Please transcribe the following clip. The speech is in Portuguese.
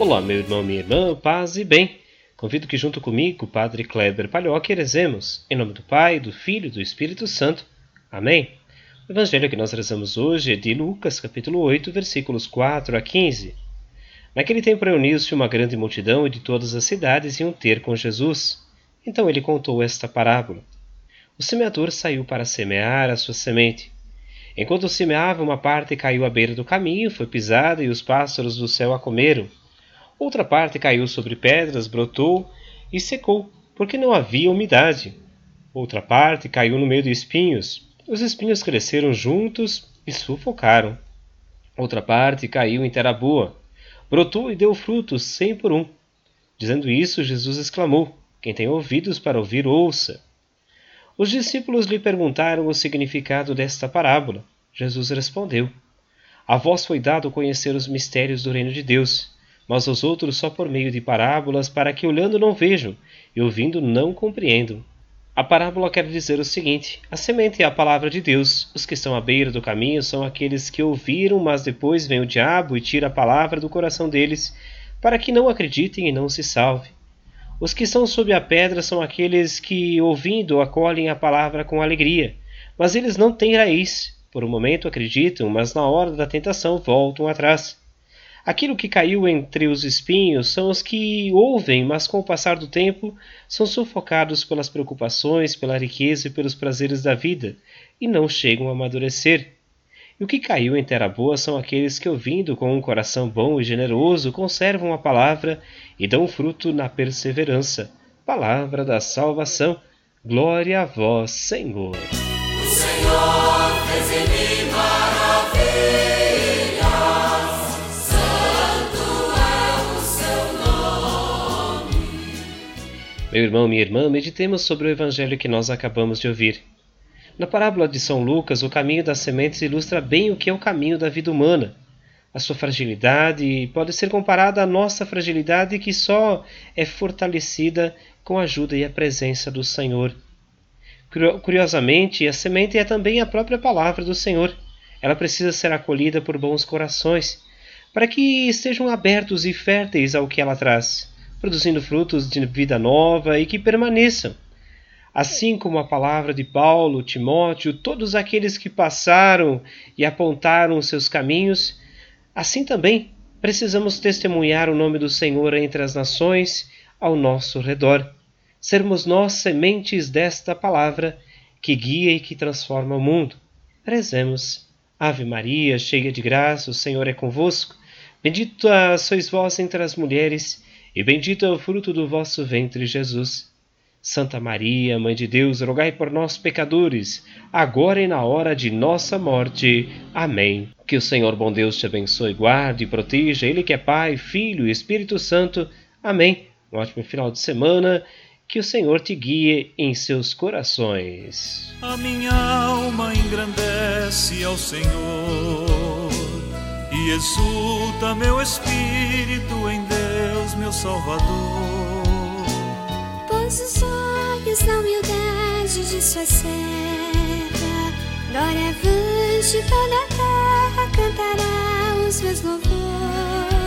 Olá, meu irmão, minha irmã, paz e bem. Convido que junto comigo, Padre Kleber Palhoque, rezemos, em nome do Pai, do Filho e do Espírito Santo. Amém. O evangelho que nós rezamos hoje é de Lucas, capítulo 8, versículos 4 a 15. Naquele tempo reuniu-se uma grande multidão e de todas as cidades iam um ter com Jesus. Então ele contou esta parábola. O semeador saiu para semear a sua semente. Enquanto semeava, uma parte caiu à beira do caminho, foi pisada e os pássaros do céu a comeram. Outra parte caiu sobre pedras, brotou e secou, porque não havia umidade. Outra parte caiu no meio de espinhos. Os espinhos cresceram juntos e sufocaram. Outra parte caiu em terra boa. Brotou e deu frutos cem por um. Dizendo isso, Jesus exclamou: Quem tem ouvidos para ouvir, ouça. Os discípulos lhe perguntaram o significado desta parábola. Jesus respondeu: A vós foi dado conhecer os mistérios do reino de Deus mas os outros só por meio de parábolas, para que olhando não vejam e ouvindo não compreendam. A parábola quer dizer o seguinte: a semente é a palavra de Deus. Os que estão à beira do caminho são aqueles que ouviram, mas depois vem o diabo e tira a palavra do coração deles, para que não acreditem e não se salve. Os que estão sob a pedra são aqueles que, ouvindo, acolhem a palavra com alegria, mas eles não têm raiz. Por um momento acreditam, mas na hora da tentação voltam atrás. Aquilo que caiu entre os espinhos são os que ouvem, mas com o passar do tempo são sufocados pelas preocupações, pela riqueza e pelos prazeres da vida, e não chegam a amadurecer. E o que caiu em terra boa são aqueles que, ouvindo com um coração bom e generoso, conservam a palavra e dão fruto na perseverança. Palavra da salvação. Glória a vós, Senhor. O Senhor fez em mim maravilha. Meu irmão, minha irmã, meditemos sobre o evangelho que nós acabamos de ouvir. Na parábola de São Lucas, o caminho das sementes ilustra bem o que é o caminho da vida humana. A sua fragilidade pode ser comparada à nossa fragilidade que só é fortalecida com a ajuda e a presença do Senhor. Curiosamente, a semente é também a própria palavra do Senhor. Ela precisa ser acolhida por bons corações, para que estejam abertos e férteis ao que ela traz produzindo frutos de vida nova e que permaneçam. Assim como a palavra de Paulo, Timóteo, todos aqueles que passaram e apontaram os seus caminhos, assim também precisamos testemunhar o nome do Senhor entre as nações ao nosso redor. Sermos nós sementes desta palavra que guia e que transforma o mundo. Rezemos. Ave Maria, cheia de graça, o Senhor é convosco. Bendita sois vós entre as mulheres e bendito é o fruto do vosso ventre, Jesus. Santa Maria, Mãe de Deus, rogai por nós, pecadores, agora e na hora de nossa morte. Amém. Que o Senhor bom Deus te abençoe, guarde e proteja, Ele que é Pai, Filho e Espírito Santo. Amém. Um ótimo final de semana. Que o Senhor te guie em seus corações. A minha alma engrandece ao Senhor e exulta meu espírito em Deus meu Salvador. Os olhos na humildade de sua serva, glória avante toda a terra cantará os meus louvores.